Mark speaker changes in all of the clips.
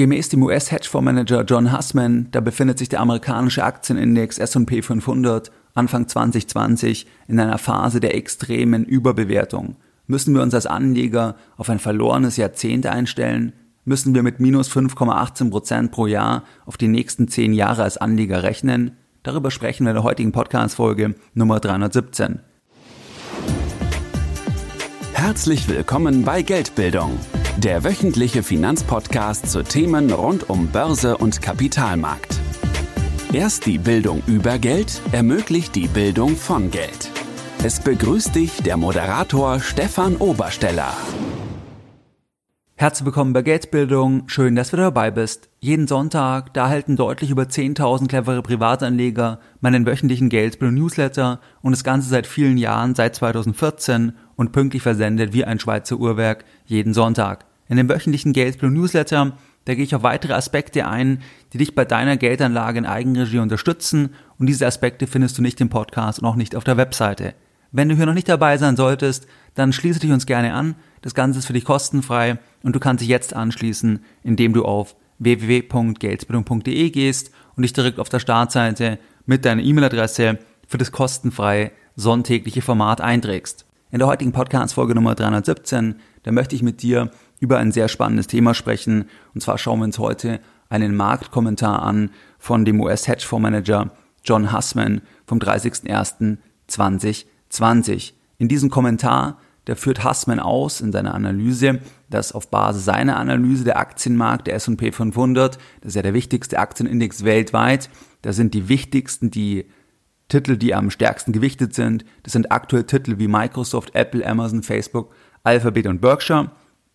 Speaker 1: Gemäß dem US-Hedgefondsmanager John Hussman, da befindet sich der amerikanische Aktienindex S&P 500 Anfang 2020 in einer Phase der extremen Überbewertung. Müssen wir uns als Anleger auf ein verlorenes Jahrzehnt einstellen? Müssen wir mit minus 5,18 Prozent pro Jahr auf die nächsten zehn Jahre als Anleger rechnen? Darüber sprechen wir in der heutigen Podcast-Folge Nummer 317.
Speaker 2: Herzlich willkommen bei Geldbildung der wöchentliche Finanzpodcast zu Themen rund um Börse und Kapitalmarkt. Erst die Bildung über Geld ermöglicht die Bildung von Geld. Es begrüßt dich der Moderator Stefan Obersteller.
Speaker 1: Herzlich willkommen bei Geldbildung. Schön, dass du dabei bist. Jeden Sonntag, da erhalten deutlich über 10.000 clevere Privatanleger meinen wöchentlichen Geldbildung Newsletter und das Ganze seit vielen Jahren, seit 2014 und pünktlich versendet wie ein Schweizer Uhrwerk jeden Sonntag. In dem wöchentlichen Geldflow Newsletter, da gehe ich auf weitere Aspekte ein, die dich bei deiner Geldanlage in Eigenregie unterstützen und diese Aspekte findest du nicht im Podcast und auch nicht auf der Webseite. Wenn du hier noch nicht dabei sein solltest, dann schließe dich uns gerne an. Das Ganze ist für dich kostenfrei und du kannst dich jetzt anschließen, indem du auf www.geldbildung.de gehst und dich direkt auf der Startseite mit deiner E-Mail-Adresse für das kostenfreie sonntägliche Format einträgst. In der heutigen Podcast-Folge Nummer 317, da möchte ich mit dir über ein sehr spannendes Thema sprechen. Und zwar schauen wir uns heute einen Marktkommentar an von dem US-Hedgefondsmanager John Hussman vom 30.01.2020. In diesem Kommentar, der führt Hussman aus in seiner Analyse, dass auf Basis seiner Analyse der Aktienmarkt der S&P 500, das ist ja der wichtigste Aktienindex weltweit, da sind die wichtigsten, die Titel, die am stärksten gewichtet sind. Das sind aktuell Titel wie Microsoft, Apple, Amazon, Facebook, Alphabet und Berkshire.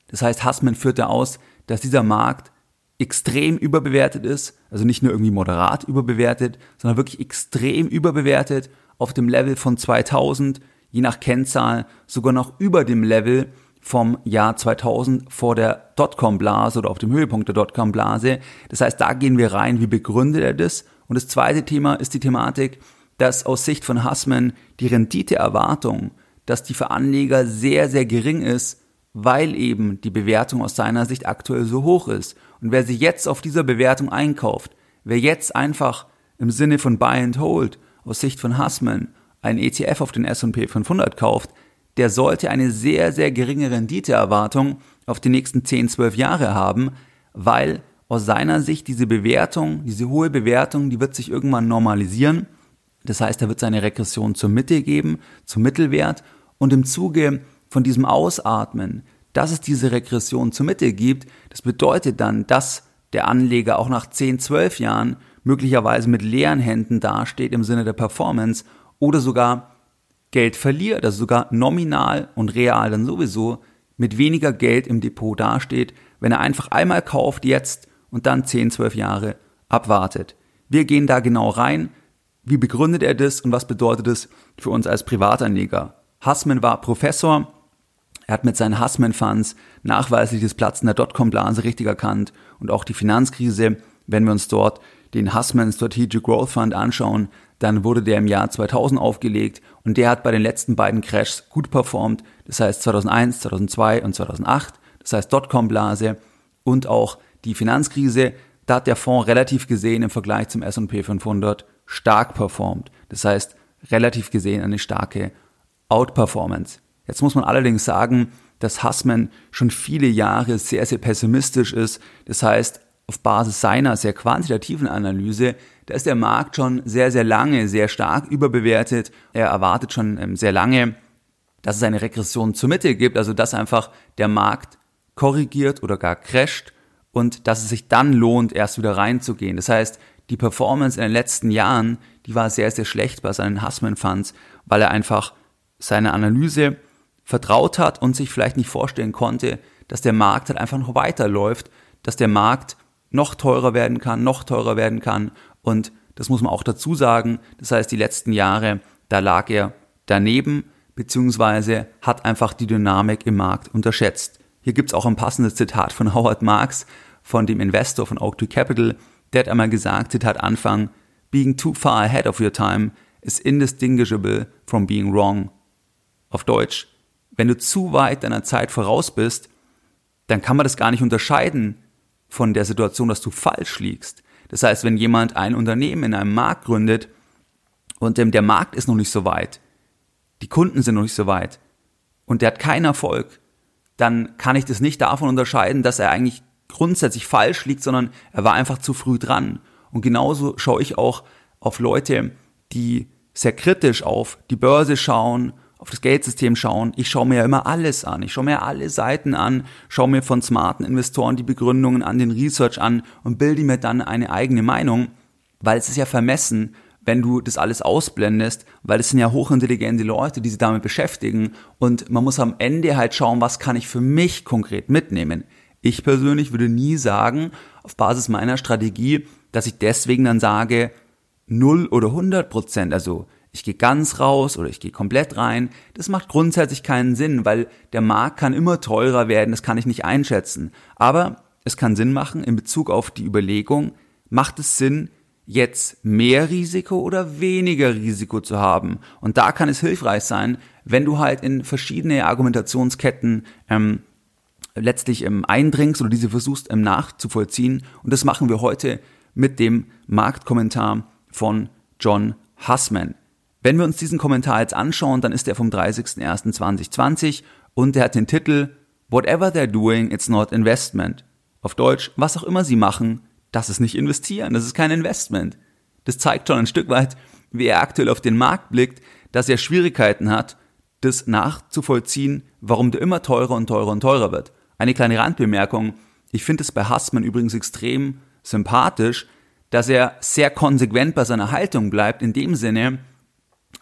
Speaker 1: Das heißt, Hassman führte aus, dass dieser Markt extrem überbewertet ist, also nicht nur irgendwie moderat überbewertet, sondern wirklich extrem überbewertet auf dem Level von 2000, je nach Kennzahl sogar noch über dem Level vom Jahr 2000 vor der Dotcom-Blase oder auf dem Höhepunkt der Dotcom-Blase. Das heißt, da gehen wir rein, wie begründet er das? Und das zweite Thema ist die Thematik, dass aus Sicht von Hassman die Renditeerwartung, dass die für Anleger sehr, sehr gering ist, weil eben die Bewertung aus seiner Sicht aktuell so hoch ist. Und wer sich jetzt auf dieser Bewertung einkauft, wer jetzt einfach im Sinne von Buy and Hold aus Sicht von Hassman einen ETF auf den S&P 500 kauft, der sollte eine sehr, sehr geringe Renditeerwartung auf die nächsten 10, 12 Jahre haben, weil aus seiner Sicht diese Bewertung, diese hohe Bewertung, die wird sich irgendwann normalisieren das heißt, er wird seine Regression zur Mitte geben, zum Mittelwert und im Zuge von diesem Ausatmen, dass es diese Regression zur Mitte gibt, das bedeutet dann, dass der Anleger auch nach 10, 12 Jahren möglicherweise mit leeren Händen dasteht im Sinne der Performance oder sogar Geld verliert, also sogar nominal und real dann sowieso mit weniger Geld im Depot dasteht, wenn er einfach einmal kauft jetzt und dann 10, 12 Jahre abwartet. Wir gehen da genau rein, wie begründet er das und was bedeutet es für uns als Privatanleger? Hassman war Professor. Er hat mit seinen Hassman Funds nachweislich das Platzen der Dotcom-Blase richtig erkannt und auch die Finanzkrise. Wenn wir uns dort den Hassman Strategic Growth Fund anschauen, dann wurde der im Jahr 2000 aufgelegt und der hat bei den letzten beiden Crashs gut performt. Das heißt 2001, 2002 und 2008. Das heißt Dotcom-Blase und auch die Finanzkrise. Da hat der Fonds relativ gesehen im Vergleich zum S&P 500 stark performt. Das heißt, relativ gesehen eine starke Outperformance. Jetzt muss man allerdings sagen, dass Hassman schon viele Jahre sehr, sehr pessimistisch ist. Das heißt, auf Basis seiner sehr quantitativen Analyse, da ist der Markt schon sehr, sehr lange sehr stark überbewertet. Er erwartet schon ähm, sehr lange, dass es eine Regression zur Mitte gibt, also dass einfach der Markt korrigiert oder gar crasht und dass es sich dann lohnt, erst wieder reinzugehen. Das heißt, die Performance in den letzten Jahren, die war sehr, sehr schlecht bei seinen Hussman Funds, weil er einfach seine Analyse vertraut hat und sich vielleicht nicht vorstellen konnte, dass der Markt halt einfach noch weiterläuft, dass der Markt noch teurer werden kann, noch teurer werden kann und das muss man auch dazu sagen. Das heißt, die letzten Jahre, da lag er daneben, beziehungsweise hat einfach die Dynamik im Markt unterschätzt. Hier gibt's auch ein passendes Zitat von Howard Marks, von dem Investor von Oak Capital, der hat einmal gesagt, Zitat Anfang, being too far ahead of your time is indistinguishable from being wrong. Auf Deutsch, wenn du zu weit deiner Zeit voraus bist, dann kann man das gar nicht unterscheiden von der Situation, dass du falsch liegst. Das heißt, wenn jemand ein Unternehmen in einem Markt gründet und der Markt ist noch nicht so weit, die Kunden sind noch nicht so weit und der hat keinen Erfolg, dann kann ich das nicht davon unterscheiden, dass er eigentlich grundsätzlich falsch liegt, sondern er war einfach zu früh dran. Und genauso schaue ich auch auf Leute, die sehr kritisch auf die Börse schauen, auf das Geldsystem schauen. Ich schaue mir ja immer alles an. Ich schaue mir alle Seiten an, schaue mir von smarten Investoren die Begründungen an, den Research an und bilde mir dann eine eigene Meinung, weil es ist ja vermessen, wenn du das alles ausblendest, weil es sind ja hochintelligente Leute, die sich damit beschäftigen und man muss am Ende halt schauen, was kann ich für mich konkret mitnehmen. Ich persönlich würde nie sagen, auf Basis meiner Strategie, dass ich deswegen dann sage, 0 oder 100 Prozent, also ich gehe ganz raus oder ich gehe komplett rein, das macht grundsätzlich keinen Sinn, weil der Markt kann immer teurer werden, das kann ich nicht einschätzen. Aber es kann Sinn machen in Bezug auf die Überlegung, macht es Sinn, jetzt mehr Risiko oder weniger Risiko zu haben? Und da kann es hilfreich sein, wenn du halt in verschiedene Argumentationsketten ähm, letztlich ähm, eindringst oder diese versuchst ähm, nachzuvollziehen. Und das machen wir heute mit dem Marktkommentar von John Hussman. Wenn wir uns diesen Kommentar jetzt anschauen, dann ist er vom 30.01.2020 und der hat den Titel Whatever they're doing, it's not investment. Auf Deutsch, was auch immer sie machen, das ist nicht investieren, das ist kein Investment. Das zeigt schon ein Stück weit, wie er aktuell auf den Markt blickt, dass er Schwierigkeiten hat, das nachzuvollziehen, warum der immer teurer und teurer und teurer wird. Eine kleine Randbemerkung. Ich finde es bei Hassmann übrigens extrem sympathisch, dass er sehr konsequent bei seiner Haltung bleibt, in dem Sinne,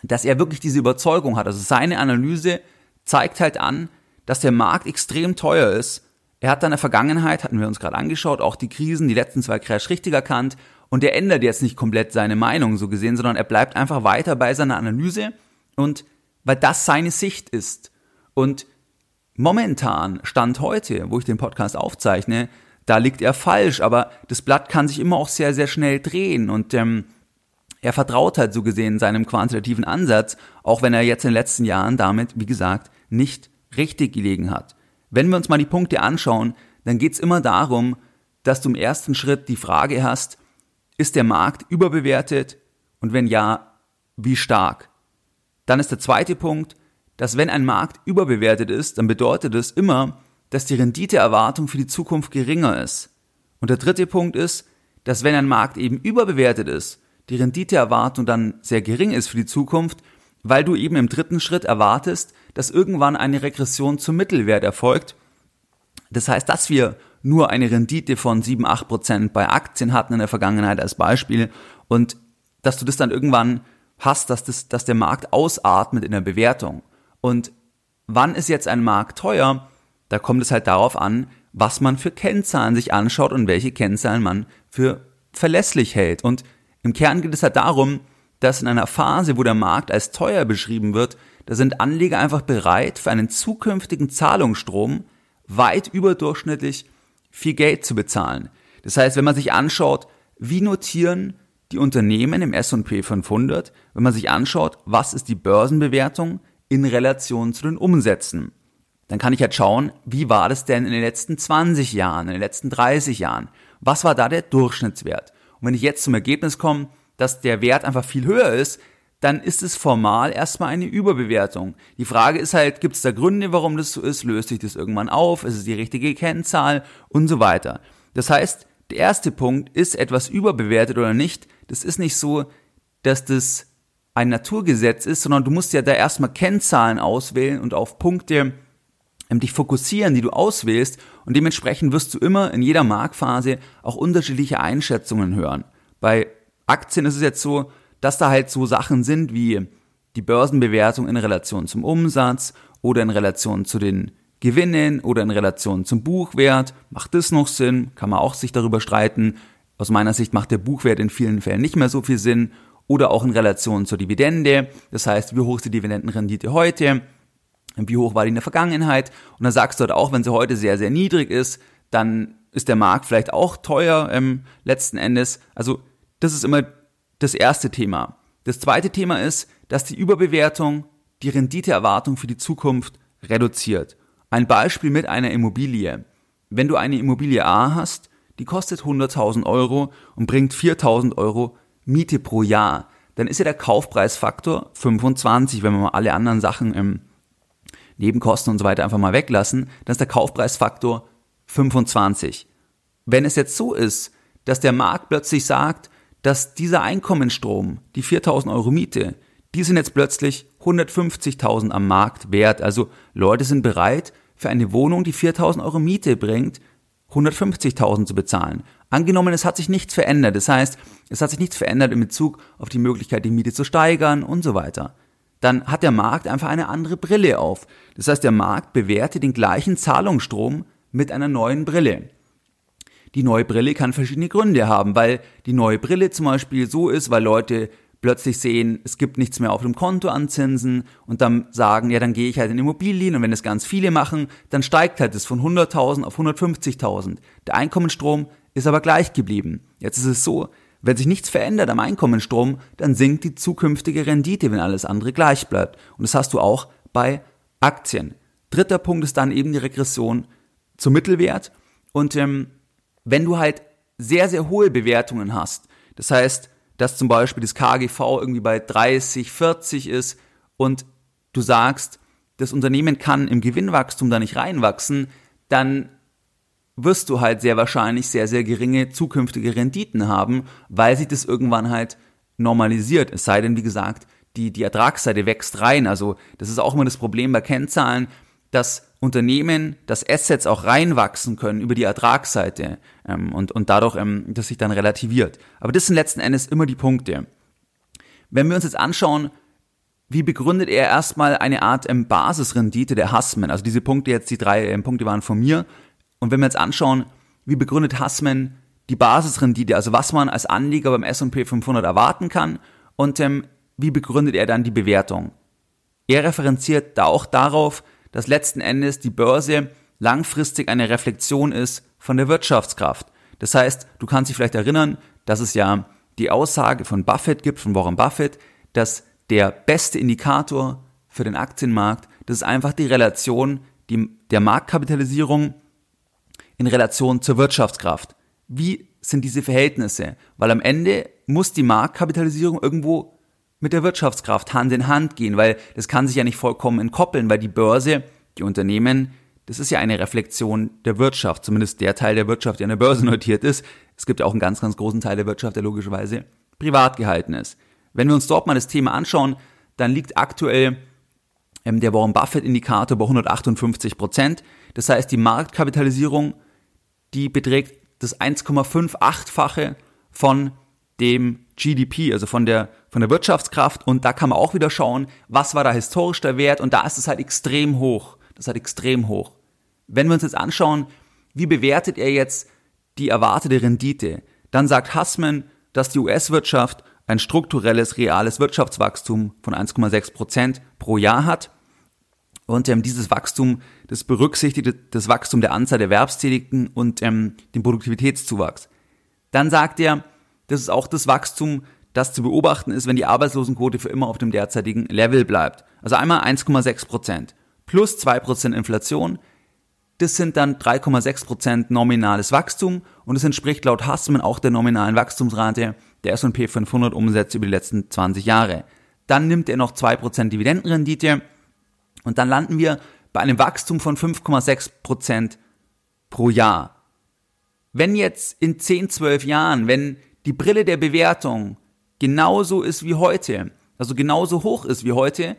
Speaker 1: dass er wirklich diese Überzeugung hat. Also seine Analyse zeigt halt an, dass der Markt extrem teuer ist. Er hat dann in der Vergangenheit, hatten wir uns gerade angeschaut, auch die Krisen, die letzten zwei Crash richtig erkannt und er ändert jetzt nicht komplett seine Meinung so gesehen, sondern er bleibt einfach weiter bei seiner Analyse und weil das seine Sicht ist. Und momentan, Stand heute, wo ich den Podcast aufzeichne, da liegt er falsch, aber das Blatt kann sich immer auch sehr, sehr schnell drehen und ähm, er vertraut halt so gesehen seinem quantitativen Ansatz, auch wenn er jetzt in den letzten Jahren damit, wie gesagt, nicht richtig gelegen hat. Wenn wir uns mal die Punkte anschauen, dann geht's immer darum, dass du im ersten Schritt die Frage hast, ist der Markt überbewertet und wenn ja, wie stark? Dann ist der zweite Punkt, dass wenn ein Markt überbewertet ist, dann bedeutet es immer, dass die Renditeerwartung für die Zukunft geringer ist. Und der dritte Punkt ist, dass wenn ein Markt eben überbewertet ist, die Renditeerwartung dann sehr gering ist für die Zukunft, weil du eben im dritten Schritt erwartest, dass irgendwann eine Regression zum Mittelwert erfolgt. Das heißt, dass wir nur eine Rendite von 7, 8 Prozent bei Aktien hatten in der Vergangenheit als Beispiel und dass du das dann irgendwann hast, dass, das, dass der Markt ausatmet in der Bewertung. Und wann ist jetzt ein Markt teuer? Da kommt es halt darauf an, was man für Kennzahlen sich anschaut und welche Kennzahlen man für verlässlich hält. Und im Kern geht es halt darum, dass in einer Phase, wo der Markt als teuer beschrieben wird, da sind Anleger einfach bereit, für einen zukünftigen Zahlungsstrom weit überdurchschnittlich viel Geld zu bezahlen. Das heißt, wenn man sich anschaut, wie notieren die Unternehmen im S&P 500, wenn man sich anschaut, was ist die Börsenbewertung in Relation zu den Umsätzen, dann kann ich halt schauen, wie war das denn in den letzten 20 Jahren, in den letzten 30 Jahren? Was war da der Durchschnittswert? Und wenn ich jetzt zum Ergebnis komme, dass der Wert einfach viel höher ist, dann ist es formal erstmal eine Überbewertung. Die Frage ist halt, gibt es da Gründe, warum das so ist? Löst sich das irgendwann auf? Ist es die richtige Kennzahl? Und so weiter. Das heißt, der erste Punkt, ist etwas überbewertet oder nicht? Das ist nicht so, dass das ein Naturgesetz ist, sondern du musst ja da erstmal Kennzahlen auswählen und auf Punkte ähm, dich fokussieren, die du auswählst und dementsprechend wirst du immer in jeder Marktphase auch unterschiedliche Einschätzungen hören. Bei Aktien ist es jetzt so, dass da halt so Sachen sind wie die Börsenbewertung in Relation zum Umsatz oder in Relation zu den Gewinnen oder in Relation zum Buchwert. Macht das noch Sinn? Kann man auch sich darüber streiten. Aus meiner Sicht macht der Buchwert in vielen Fällen nicht mehr so viel Sinn. Oder auch in Relation zur Dividende. Das heißt, wie hoch ist die Dividendenrendite heute? wie hoch war die in der Vergangenheit? Und dann sagst du halt auch, wenn sie heute sehr, sehr niedrig ist, dann ist der Markt vielleicht auch teuer ähm, letzten Endes. Also das ist immer das erste Thema. Das zweite Thema ist, dass die Überbewertung die Renditeerwartung für die Zukunft reduziert. Ein Beispiel mit einer Immobilie. Wenn du eine Immobilie A hast, die kostet 100.000 Euro und bringt 4.000 Euro Miete pro Jahr, dann ist ja der Kaufpreisfaktor 25, wenn wir mal alle anderen Sachen im Nebenkosten und so weiter einfach mal weglassen, dann ist der Kaufpreisfaktor 25. Wenn es jetzt so ist, dass der Markt plötzlich sagt, dass dieser Einkommensstrom, die 4000 Euro Miete, die sind jetzt plötzlich 150.000 am Markt wert. Also Leute sind bereit, für eine Wohnung, die 4000 Euro Miete bringt, 150.000 zu bezahlen. Angenommen, es hat sich nichts verändert. Das heißt, es hat sich nichts verändert in Bezug auf die Möglichkeit, die Miete zu steigern und so weiter. Dann hat der Markt einfach eine andere Brille auf. Das heißt, der Markt bewertet den gleichen Zahlungsstrom mit einer neuen Brille. Die neue Brille kann verschiedene Gründe haben, weil die neue Brille zum Beispiel so ist, weil Leute plötzlich sehen, es gibt nichts mehr auf dem Konto an Zinsen und dann sagen, ja, dann gehe ich halt in Immobilien und wenn es ganz viele machen, dann steigt halt es von 100.000 auf 150.000. Der Einkommensstrom ist aber gleich geblieben. Jetzt ist es so, wenn sich nichts verändert am Einkommensstrom, dann sinkt die zukünftige Rendite, wenn alles andere gleich bleibt. Und das hast du auch bei Aktien. Dritter Punkt ist dann eben die Regression zum Mittelwert. Und ähm, wenn du halt sehr, sehr hohe Bewertungen hast, das heißt, dass zum Beispiel das KGV irgendwie bei 30, 40 ist und du sagst, das Unternehmen kann im Gewinnwachstum da nicht reinwachsen, dann wirst du halt sehr wahrscheinlich sehr, sehr geringe zukünftige Renditen haben, weil sich das irgendwann halt normalisiert. Es sei denn, wie gesagt, die, die Ertragsseite wächst rein. Also das ist auch immer das Problem bei Kennzahlen, dass Unternehmen, dass Assets auch reinwachsen können über die Ertragsseite ähm, und, und dadurch, ähm, das sich dann relativiert. Aber das sind letzten Endes immer die Punkte. Wenn wir uns jetzt anschauen, wie begründet er erstmal eine Art ähm, Basisrendite der Hassman? Also diese Punkte jetzt, die drei ähm, Punkte waren von mir. Und wenn wir jetzt anschauen, wie begründet Hassman die Basisrendite, also was man als Anleger beim S&P 500 erwarten kann und ähm, wie begründet er dann die Bewertung? Er referenziert da auch darauf, dass letzten Endes die Börse langfristig eine Reflexion ist von der Wirtschaftskraft. Das heißt, du kannst dich vielleicht erinnern, dass es ja die Aussage von Buffett gibt, von Warren Buffett, dass der beste Indikator für den Aktienmarkt, das ist einfach die Relation die, der Marktkapitalisierung in Relation zur Wirtschaftskraft. Wie sind diese Verhältnisse? Weil am Ende muss die Marktkapitalisierung irgendwo mit der Wirtschaftskraft Hand in Hand gehen, weil das kann sich ja nicht vollkommen entkoppeln, weil die Börse, die Unternehmen, das ist ja eine Reflexion der Wirtschaft, zumindest der Teil der Wirtschaft, der an der Börse notiert ist. Es gibt ja auch einen ganz, ganz großen Teil der Wirtschaft, der logischerweise privat gehalten ist. Wenn wir uns dort mal das Thema anschauen, dann liegt aktuell ähm, der Warren Buffett Indikator bei 158 Prozent. Das heißt, die Marktkapitalisierung, die beträgt das 1,58-fache von dem GDP, also von der, von der Wirtschaftskraft. Und da kann man auch wieder schauen, was war da historisch der Wert. Und da ist es halt extrem hoch. Das ist halt extrem hoch. Wenn wir uns jetzt anschauen, wie bewertet er jetzt die erwartete Rendite, dann sagt Hassman, dass die US-Wirtschaft ein strukturelles, reales Wirtschaftswachstum von 1,6 Prozent pro Jahr hat. Und ähm, dieses Wachstum, das berücksichtigt das Wachstum der Anzahl der Erwerbstätigen und ähm, den Produktivitätszuwachs. Dann sagt er, das ist auch das Wachstum, das zu beobachten ist, wenn die Arbeitslosenquote für immer auf dem derzeitigen Level bleibt. Also einmal 1,6 Prozent plus 2 Prozent Inflation. Das sind dann 3,6 Prozent nominales Wachstum und es entspricht laut Hassman auch der nominalen Wachstumsrate der S&P 500 Umsätze über die letzten 20 Jahre. Dann nimmt er noch 2 Prozent Dividendenrendite und dann landen wir bei einem Wachstum von 5,6 Prozent pro Jahr. Wenn jetzt in 10, 12 Jahren, wenn die Brille der Bewertung genauso ist wie heute, also genauso hoch ist wie heute,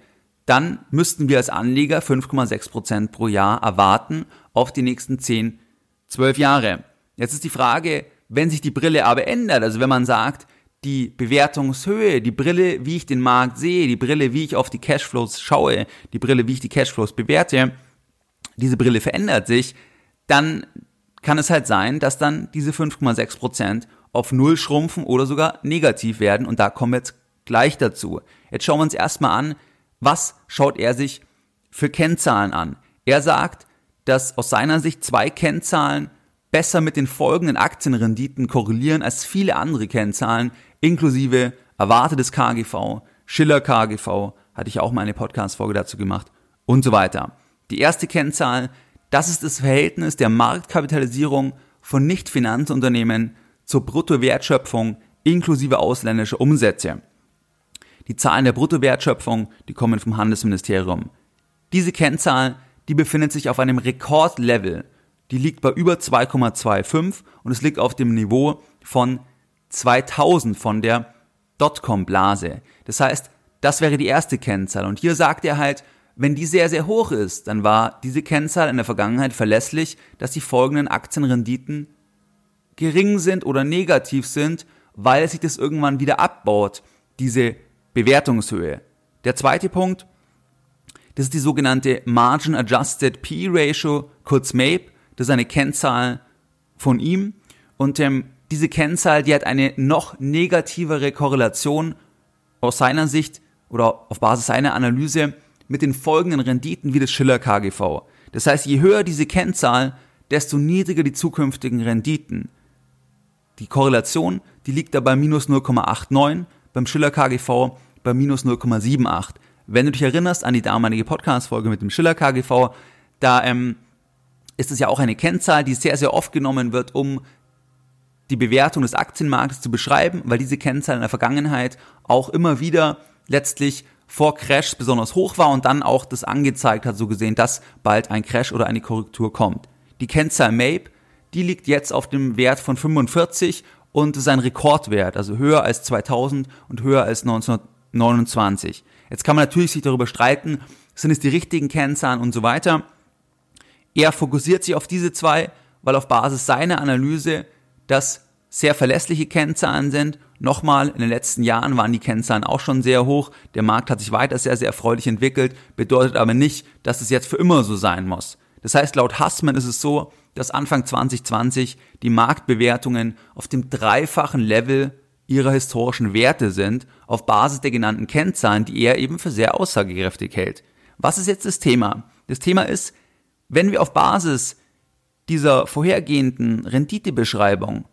Speaker 1: dann müssten wir als Anleger 5,6% pro Jahr erwarten auf die nächsten 10, 12 Jahre. Jetzt ist die Frage, wenn sich die Brille aber ändert, also wenn man sagt, die Bewertungshöhe, die Brille, wie ich den Markt sehe, die Brille, wie ich auf die Cashflows schaue, die Brille, wie ich die Cashflows bewerte, diese Brille verändert sich, dann kann es halt sein, dass dann diese 5,6% auf Null schrumpfen oder sogar negativ werden. Und da kommen wir jetzt gleich dazu. Jetzt schauen wir uns erstmal an, was schaut er sich für Kennzahlen an. Er sagt, dass aus seiner Sicht zwei Kennzahlen besser mit den folgenden Aktienrenditen korrelieren als viele andere Kennzahlen, inklusive erwartetes KGV, Schiller KGV, hatte ich auch mal eine Podcast-Folge dazu gemacht und so weiter. Die erste Kennzahl, das ist das Verhältnis der Marktkapitalisierung von Nicht-Finanzunternehmen zur Bruttowertschöpfung inklusive ausländischer Umsätze. Die Zahlen der Bruttowertschöpfung, die kommen vom Handelsministerium. Diese Kennzahl, die befindet sich auf einem Rekordlevel. Die liegt bei über 2,25 und es liegt auf dem Niveau von 2000 von der Dotcom-Blase. Das heißt, das wäre die erste Kennzahl. Und hier sagt er halt, wenn die sehr, sehr hoch ist, dann war diese Kennzahl in der Vergangenheit verlässlich, dass die folgenden Aktienrenditen gering sind oder negativ sind, weil sich das irgendwann wieder abbaut, diese Bewertungshöhe. Der zweite Punkt, das ist die sogenannte Margin Adjusted P Ratio, kurz MAPE. Das ist eine Kennzahl von ihm. Und ähm, diese Kennzahl, die hat eine noch negativere Korrelation aus seiner Sicht oder auf Basis seiner Analyse mit den folgenden Renditen wie das Schiller KGV. Das heißt, je höher diese Kennzahl, desto niedriger die zukünftigen Renditen. Die Korrelation, die liegt da bei minus 0,89, beim Schiller KGV bei minus 0,78. Wenn du dich erinnerst an die damalige Podcast-Folge mit dem Schiller KGV, da ähm, ist es ja auch eine Kennzahl, die sehr, sehr oft genommen wird, um die Bewertung des Aktienmarktes zu beschreiben, weil diese Kennzahl in der Vergangenheit auch immer wieder letztlich vor Crash besonders hoch war und dann auch das angezeigt hat, so gesehen, dass bald ein Crash oder eine Korrektur kommt. Die Kennzahl MAPE, die liegt jetzt auf dem Wert von 45 und ist ein Rekordwert, also höher als 2000 und höher als 1929. Jetzt kann man natürlich sich darüber streiten, sind es die richtigen Kennzahlen und so weiter. Er fokussiert sich auf diese zwei, weil auf Basis seiner Analyse das sehr verlässliche Kennzahlen sind. Nochmal, in den letzten Jahren waren die Kennzahlen auch schon sehr hoch. Der Markt hat sich weiter sehr, sehr erfreulich entwickelt, bedeutet aber nicht, dass es jetzt für immer so sein muss. Das heißt, laut Hassmann ist es so, dass Anfang 2020 die Marktbewertungen auf dem dreifachen Level ihrer historischen Werte sind, auf Basis der genannten Kennzahlen, die er eben für sehr aussagekräftig hält. Was ist jetzt das Thema? Das Thema ist, wenn wir auf Basis dieser vorhergehenden Renditebeschreibung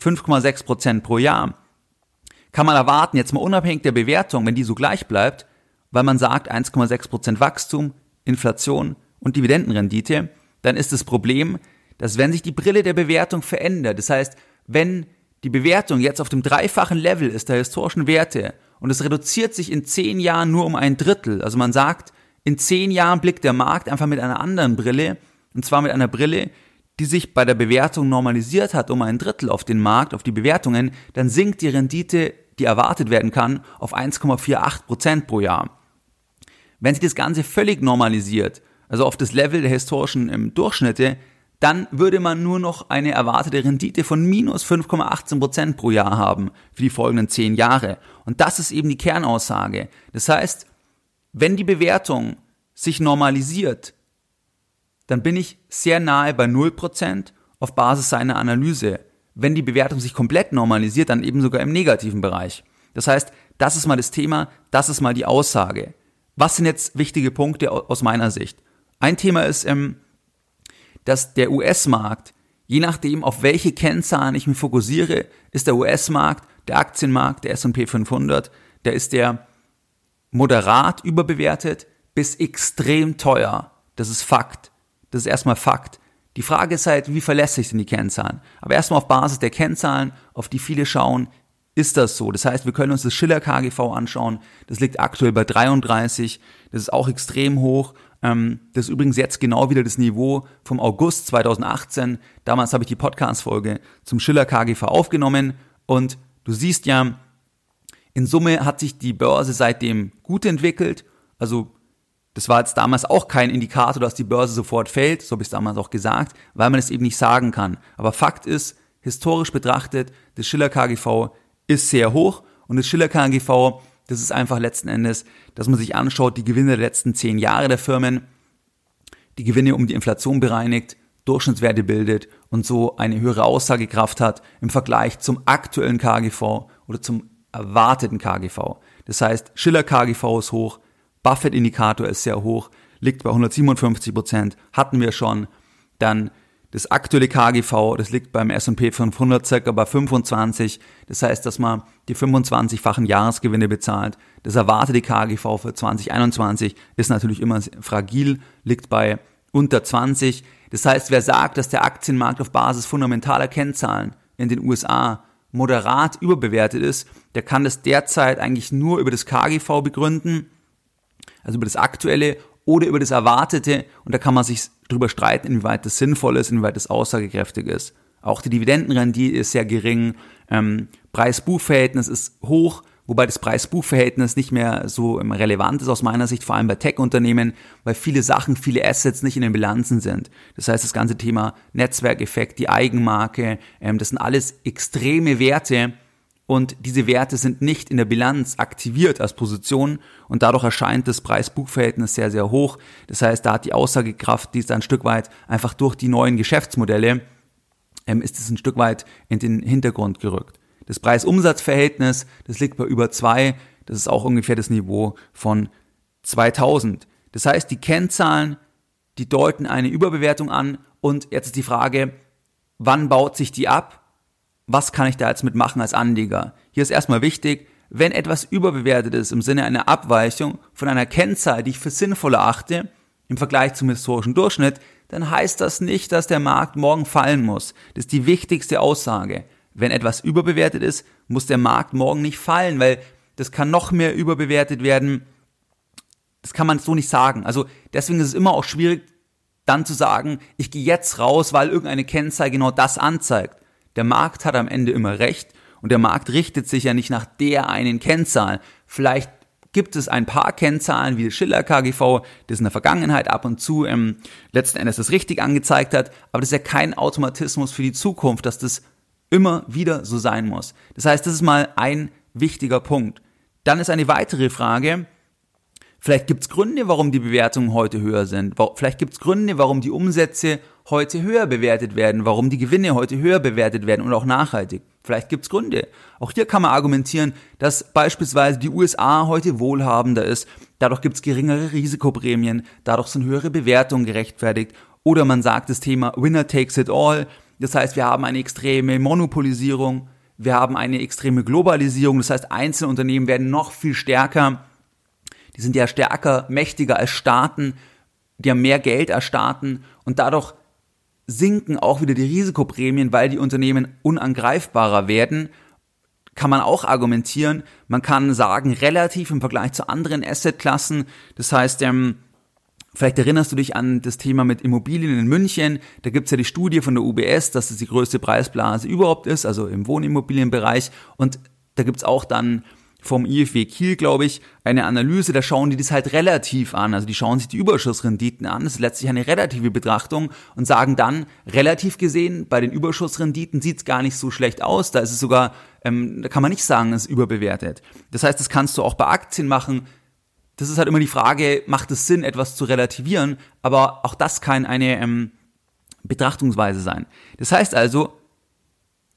Speaker 1: 5,6% pro Jahr, kann man erwarten, jetzt mal unabhängig der Bewertung, wenn die so gleich bleibt, weil man sagt 1,6% Wachstum, Inflation und Dividendenrendite, dann ist das Problem, dass wenn sich die Brille der Bewertung verändert, das heißt, wenn die Bewertung jetzt auf dem dreifachen Level ist der historischen Werte und es reduziert sich in zehn Jahren nur um ein Drittel, also man sagt, in zehn Jahren blickt der Markt einfach mit einer anderen Brille, und zwar mit einer Brille, die sich bei der Bewertung normalisiert hat um ein Drittel auf den Markt, auf die Bewertungen, dann sinkt die Rendite, die erwartet werden kann, auf 1,48 Prozent pro Jahr. Wenn sich das Ganze völlig normalisiert, also auf das Level der historischen ähm, Durchschnitte, dann würde man nur noch eine erwartete Rendite von minus 5,18 Prozent pro Jahr haben für die folgenden zehn Jahre. Und das ist eben die Kernaussage. Das heißt, wenn die Bewertung sich normalisiert, dann bin ich sehr nahe bei 0% auf Basis seiner Analyse. Wenn die Bewertung sich komplett normalisiert, dann eben sogar im negativen Bereich. Das heißt, das ist mal das Thema, das ist mal die Aussage. Was sind jetzt wichtige Punkte aus meiner Sicht? Ein Thema ist, ähm, dass der US-Markt, je nachdem, auf welche Kennzahlen ich mich fokussiere, ist der US-Markt, der Aktienmarkt, der S&P 500, der ist der moderat überbewertet bis extrem teuer. Das ist Fakt. Das ist erstmal Fakt. Die Frage ist halt, wie verlässlich sind die Kennzahlen? Aber erstmal auf Basis der Kennzahlen, auf die viele schauen, ist das so. Das heißt, wir können uns das Schiller KGV anschauen. Das liegt aktuell bei 33. Das ist auch extrem hoch. Ähm, das ist übrigens jetzt genau wieder das Niveau vom August 2018. Damals habe ich die Podcast-Folge zum Schiller KGV aufgenommen und du siehst ja, in Summe hat sich die Börse seitdem gut entwickelt. Also das war jetzt damals auch kein Indikator, dass die Börse sofort fällt, so habe ich es damals auch gesagt, weil man es eben nicht sagen kann. Aber Fakt ist, historisch betrachtet, das Schiller KGV ist sehr hoch und das Schiller KGV das ist einfach letzten Endes, dass man sich anschaut, die Gewinne der letzten zehn Jahre der Firmen, die Gewinne um die Inflation bereinigt, Durchschnittswerte bildet und so eine höhere Aussagekraft hat im Vergleich zum aktuellen KGV oder zum erwarteten KGV. Das heißt, Schiller KGV ist hoch, Buffett-Indikator ist sehr hoch, liegt bei 157 Prozent, hatten wir schon. Dann das aktuelle KGV, das liegt beim S&P 500 circa bei 25. Das heißt, dass man die 25-fachen Jahresgewinne bezahlt. Das erwartete KGV für 2021 ist natürlich immer fragil, liegt bei unter 20. Das heißt, wer sagt, dass der Aktienmarkt auf Basis fundamentaler Kennzahlen in den USA moderat überbewertet ist, der kann das derzeit eigentlich nur über das KGV begründen, also über das aktuelle oder über das erwartete und da kann man sich drüber streiten, inwieweit das sinnvoll ist, inwieweit das aussagekräftig ist. Auch die Dividendenrendite ist sehr gering, ähm, Preis-Buch-Verhältnis ist hoch, wobei das Preis-Buch-Verhältnis nicht mehr so ähm, relevant ist aus meiner Sicht, vor allem bei Tech-Unternehmen, weil viele Sachen, viele Assets nicht in den Bilanzen sind. Das heißt, das ganze Thema Netzwerkeffekt, die Eigenmarke, ähm, das sind alles extreme Werte, und diese Werte sind nicht in der Bilanz aktiviert als Position und dadurch erscheint das Preis-Buch-Verhältnis sehr, sehr hoch. Das heißt, da hat die Aussagekraft, die ist ein Stück weit einfach durch die neuen Geschäftsmodelle, ähm, ist es ein Stück weit in den Hintergrund gerückt. Das Preis-Umsatz-Verhältnis, das liegt bei über zwei, das ist auch ungefähr das Niveau von 2000. Das heißt, die Kennzahlen, die deuten eine Überbewertung an und jetzt ist die Frage, wann baut sich die ab? Was kann ich da jetzt mitmachen als Anleger? Hier ist erstmal wichtig, wenn etwas überbewertet ist im Sinne einer Abweichung von einer Kennzahl, die ich für sinnvoll erachte, im Vergleich zum historischen Durchschnitt, dann heißt das nicht, dass der Markt morgen fallen muss. Das ist die wichtigste Aussage. Wenn etwas überbewertet ist, muss der Markt morgen nicht fallen, weil das kann noch mehr überbewertet werden. Das kann man so nicht sagen. Also deswegen ist es immer auch schwierig, dann zu sagen, ich gehe jetzt raus, weil irgendeine Kennzahl genau das anzeigt. Der Markt hat am Ende immer recht und der Markt richtet sich ja nicht nach der einen Kennzahl. Vielleicht gibt es ein paar Kennzahlen wie Schiller KGV, das in der Vergangenheit ab und zu ähm, letzten Endes das richtig angezeigt hat, aber das ist ja kein Automatismus für die Zukunft, dass das immer wieder so sein muss. Das heißt, das ist mal ein wichtiger Punkt. Dann ist eine weitere Frage, vielleicht gibt es Gründe, warum die Bewertungen heute höher sind. Vielleicht gibt es Gründe, warum die Umsätze heute höher bewertet werden, warum die Gewinne heute höher bewertet werden und auch nachhaltig. Vielleicht gibt's Gründe. Auch hier kann man argumentieren, dass beispielsweise die USA heute wohlhabender ist, dadurch gibt's geringere Risikoprämien, dadurch sind höhere Bewertungen gerechtfertigt. Oder man sagt das Thema Winner takes it all. Das heißt, wir haben eine extreme Monopolisierung, wir haben eine extreme Globalisierung, das heißt, einzelne Unternehmen werden noch viel stärker. Die sind ja stärker, mächtiger als Staaten, die haben mehr Geld als Staaten und dadurch sinken auch wieder die Risikoprämien, weil die Unternehmen unangreifbarer werden. Kann man auch argumentieren. Man kann sagen, relativ im Vergleich zu anderen Assetklassen. Das heißt, ähm, Vielleicht erinnerst du dich an das Thema mit Immobilien in München. Da gibt's ja die Studie von der UBS, dass es die größte Preisblase überhaupt ist, also im Wohnimmobilienbereich. Und da gibt's auch dann vom IFW Kiel, glaube ich, eine Analyse, da schauen die das halt relativ an. Also die schauen sich die Überschussrenditen an. Das ist letztlich eine relative Betrachtung und sagen dann, relativ gesehen, bei den Überschussrenditen sieht's gar nicht so schlecht aus. Da ist es sogar, ähm, da kann man nicht sagen, es ist überbewertet. Das heißt, das kannst du auch bei Aktien machen. Das ist halt immer die Frage, macht es Sinn, etwas zu relativieren? Aber auch das kann eine ähm, Betrachtungsweise sein. Das heißt also,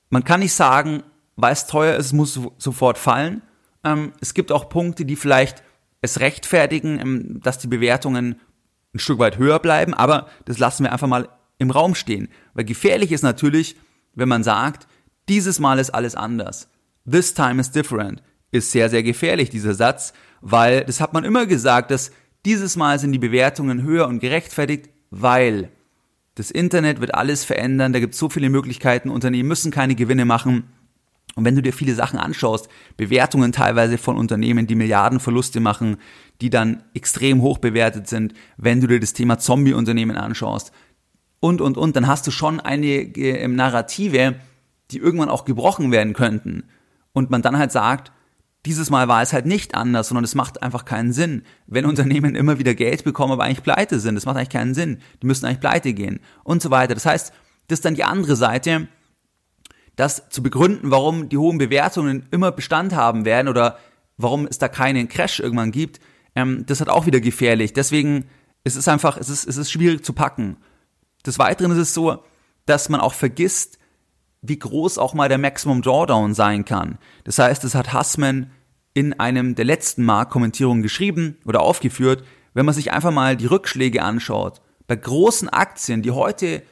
Speaker 1: man kann nicht sagen, weil es teuer ist, muss sofort fallen, ähm, es gibt auch Punkte, die vielleicht es rechtfertigen, ähm, dass die Bewertungen ein Stück weit höher bleiben, aber das lassen wir einfach mal im Raum stehen. Weil gefährlich ist natürlich, wenn man sagt, dieses Mal ist alles anders. This time is different. Ist sehr, sehr gefährlich, dieser Satz, weil das hat man immer gesagt, dass dieses Mal sind die Bewertungen höher und gerechtfertigt, weil das Internet wird alles verändern, da gibt es so viele Möglichkeiten, Unternehmen müssen keine Gewinne machen. Und wenn du dir viele Sachen anschaust, Bewertungen teilweise von Unternehmen, die Milliardenverluste machen, die dann extrem hoch bewertet sind, wenn du dir das Thema Zombie-Unternehmen anschaust und, und, und, dann hast du schon einige ähm, Narrative, die irgendwann auch gebrochen werden könnten. Und man dann halt sagt, dieses Mal war es halt nicht anders, sondern es macht einfach keinen Sinn. Wenn Unternehmen immer wieder Geld bekommen, aber eigentlich pleite sind, das macht eigentlich keinen Sinn. Die müssen eigentlich pleite gehen und so weiter. Das heißt, das ist dann die andere Seite, das zu begründen, warum die hohen Bewertungen immer Bestand haben werden oder warum es da keinen Crash irgendwann gibt, ähm, das hat auch wieder gefährlich. Deswegen es ist einfach, es ist, es ist schwierig zu packen. Des Weiteren ist es so, dass man auch vergisst, wie groß auch mal der Maximum Drawdown sein kann. Das heißt, das hat Hassman in einem der letzten Marktkommentierungen geschrieben oder aufgeführt, wenn man sich einfach mal die Rückschläge anschaut. Bei großen Aktien, die heute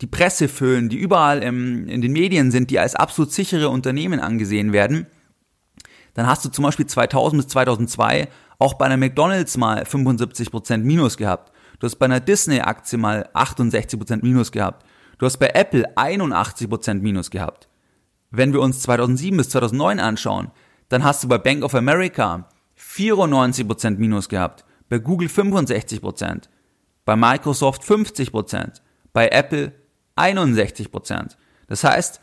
Speaker 1: die Presse füllen, die überall im, in den Medien sind, die als absolut sichere Unternehmen angesehen werden, dann hast du zum Beispiel 2000 bis 2002 auch bei einer McDonalds mal 75% Minus gehabt. Du hast bei einer Disney-Aktie mal 68% Minus gehabt. Du hast bei Apple 81% Minus gehabt. Wenn wir uns 2007 bis 2009 anschauen, dann hast du bei Bank of America 94% Minus gehabt, bei Google 65%, bei Microsoft 50%, bei Apple 61%. Das heißt,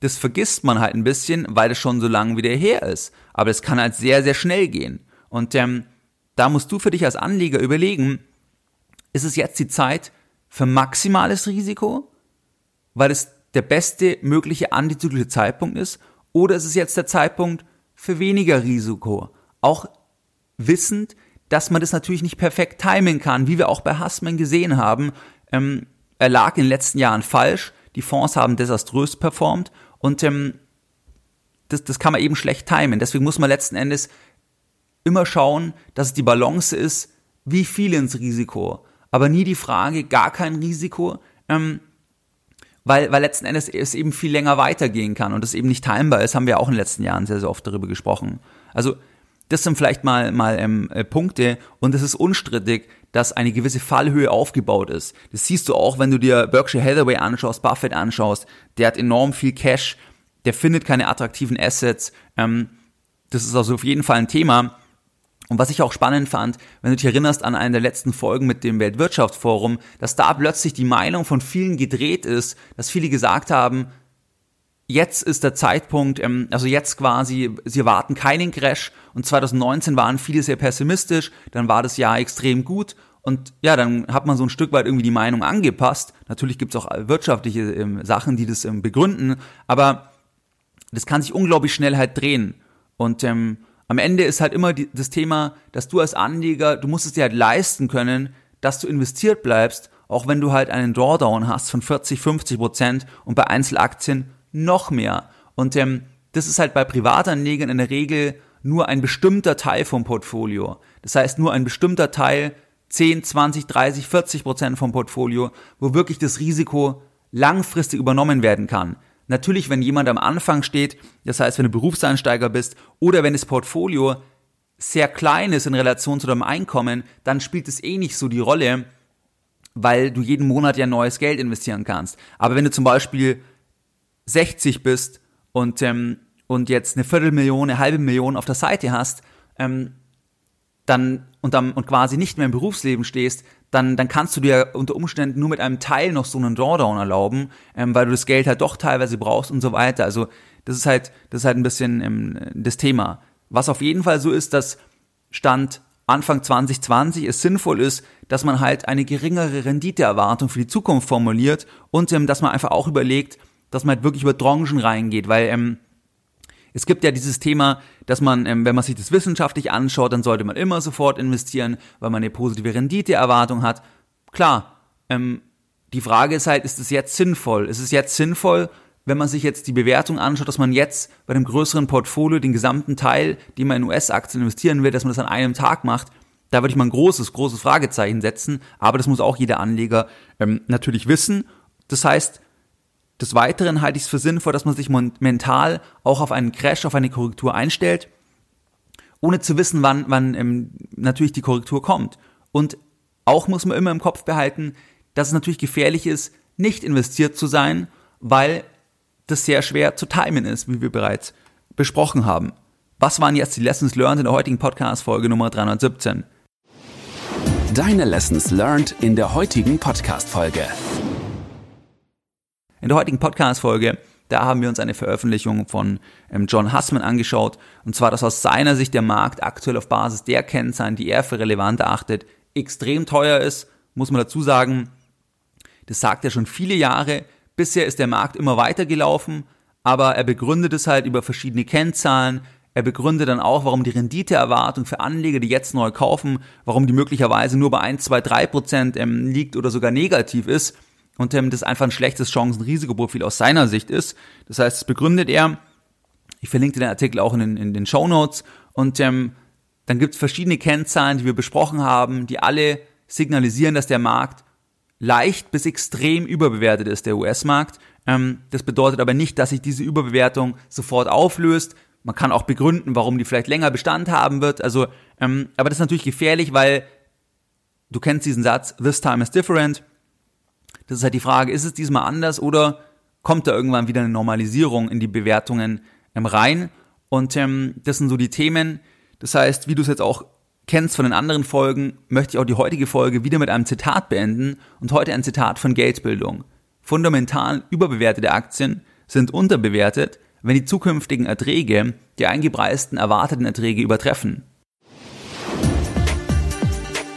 Speaker 1: das vergisst man halt ein bisschen, weil es schon so lange wieder her ist. Aber es kann halt sehr, sehr schnell gehen. Und ähm, da musst du für dich als Anleger überlegen, ist es jetzt die Zeit für maximales Risiko, weil es der beste mögliche antizyklische Zeitpunkt ist, oder ist es jetzt der Zeitpunkt für weniger Risiko? Auch wissend, dass man das natürlich nicht perfekt timen kann, wie wir auch bei Hassman gesehen haben. Ähm, er lag in den letzten Jahren falsch, die Fonds haben desaströs performt und ähm, das, das kann man eben schlecht timen. Deswegen muss man letzten Endes immer schauen, dass es die Balance ist, wie viel ins Risiko. Aber nie die Frage, gar kein Risiko, ähm, weil, weil letzten Endes es eben viel länger weitergehen kann und es eben nicht timbar ist, haben wir auch in den letzten Jahren sehr, sehr oft darüber gesprochen. Also das sind vielleicht mal, mal ähm, äh, Punkte und es ist unstrittig, dass eine gewisse Fallhöhe aufgebaut ist. Das siehst du auch, wenn du dir Berkshire Hathaway anschaust, Buffett anschaust. Der hat enorm viel Cash, der findet keine attraktiven Assets. Ähm, das ist also auf jeden Fall ein Thema. Und was ich auch spannend fand, wenn du dich erinnerst an eine der letzten Folgen mit dem Weltwirtschaftsforum, dass da plötzlich die Meinung von vielen gedreht ist, dass viele gesagt haben, jetzt ist der Zeitpunkt, ähm, also jetzt quasi, sie erwarten keinen Crash. Und 2019 waren viele sehr pessimistisch, dann war das Jahr extrem gut. Und ja, dann hat man so ein Stück weit irgendwie die Meinung angepasst. Natürlich gibt es auch wirtschaftliche ähm, Sachen, die das ähm, begründen, aber das kann sich unglaublich schnell halt drehen. Und ähm, am Ende ist halt immer die, das Thema, dass du als Anleger, du musst es dir halt leisten können, dass du investiert bleibst, auch wenn du halt einen Drawdown hast von 40, 50 Prozent und bei Einzelaktien noch mehr. Und ähm, das ist halt bei Privatanlegern in der Regel nur ein bestimmter Teil vom Portfolio. Das heißt nur ein bestimmter Teil, 10, 20, 30, 40 Prozent vom Portfolio, wo wirklich das Risiko langfristig übernommen werden kann. Natürlich, wenn jemand am Anfang steht, das heißt, wenn du Berufseinsteiger bist oder wenn das Portfolio sehr klein ist in Relation zu deinem Einkommen, dann spielt es eh nicht so die Rolle, weil du jeden Monat ja neues Geld investieren kannst. Aber wenn du zum Beispiel 60 bist und, ähm, und jetzt eine Viertelmillion, eine halbe Million auf der Seite hast, ähm, dann und, dann und quasi nicht mehr im Berufsleben stehst, dann, dann kannst du dir unter Umständen nur mit einem Teil noch so einen Drawdown erlauben, ähm, weil du das Geld halt doch teilweise brauchst und so weiter. Also das ist halt, das ist halt ein bisschen ähm, das Thema. Was auf jeden Fall so ist, dass Stand Anfang 2020 es sinnvoll ist, dass man halt eine geringere Renditeerwartung für die Zukunft formuliert und ähm, dass man einfach auch überlegt, dass man halt wirklich über Tranchen reingeht, weil ähm, es gibt ja dieses Thema, dass man, ähm, wenn man sich das wissenschaftlich anschaut, dann sollte man immer sofort investieren, weil man eine positive Renditeerwartung hat. Klar, ähm, die Frage ist halt, ist es jetzt sinnvoll? Ist es jetzt sinnvoll, wenn man sich jetzt die Bewertung anschaut, dass man jetzt bei einem größeren Portfolio den gesamten Teil, den man in US-Aktien investieren will, dass man das an einem Tag macht? Da würde ich mal ein großes, großes Fragezeichen setzen. Aber das muss auch jeder Anleger ähm, natürlich wissen. Das heißt, des Weiteren halte ich es für sinnvoll, dass man sich mental auch auf einen Crash, auf eine Korrektur einstellt, ohne zu wissen, wann, wann ähm, natürlich die Korrektur kommt. Und auch muss man immer im Kopf behalten, dass es natürlich gefährlich ist, nicht investiert zu sein, weil das sehr schwer zu timen ist, wie wir bereits besprochen haben. Was waren jetzt die Lessons learned in der heutigen Podcast-Folge Nummer 317?
Speaker 2: Deine Lessons learned in der heutigen Podcast-Folge.
Speaker 1: In der heutigen Podcast-Folge, da haben wir uns eine Veröffentlichung von ähm, John Hussman angeschaut. Und zwar, dass aus seiner Sicht der Markt aktuell auf Basis der Kennzahlen, die er für relevant erachtet, extrem teuer ist. Muss man dazu sagen, das sagt er schon viele Jahre. Bisher ist der Markt immer weiter gelaufen, aber er begründet es halt über verschiedene Kennzahlen. Er begründet dann auch, warum die Renditeerwartung für Anleger, die jetzt neu kaufen, warum die möglicherweise nur bei 1, 2, 3 Prozent ähm, liegt oder sogar negativ ist und ähm, das einfach ein schlechtes Chancen-Risikoprofil aus seiner Sicht ist. Das heißt, das begründet er. Ich verlinke den Artikel auch in den, in den Show Notes und ähm, dann gibt es verschiedene Kennzahlen, die wir besprochen haben, die alle signalisieren, dass der Markt leicht bis extrem überbewertet ist, der US-Markt. Ähm, das bedeutet aber nicht, dass sich diese Überbewertung sofort auflöst. Man kann auch begründen, warum die vielleicht länger Bestand haben wird. Also, ähm, aber das ist natürlich gefährlich, weil du kennst diesen Satz, this time is different. Das ist halt die Frage, ist es diesmal anders oder kommt da irgendwann wieder eine Normalisierung in die Bewertungen ähm, rein? Und ähm, das sind so die Themen. Das heißt, wie du es jetzt auch kennst von den anderen Folgen, möchte ich auch die heutige Folge wieder mit einem Zitat beenden und heute ein Zitat von Geldbildung. Fundamental überbewertete Aktien sind unterbewertet, wenn die zukünftigen Erträge die eingepreisten erwarteten Erträge übertreffen.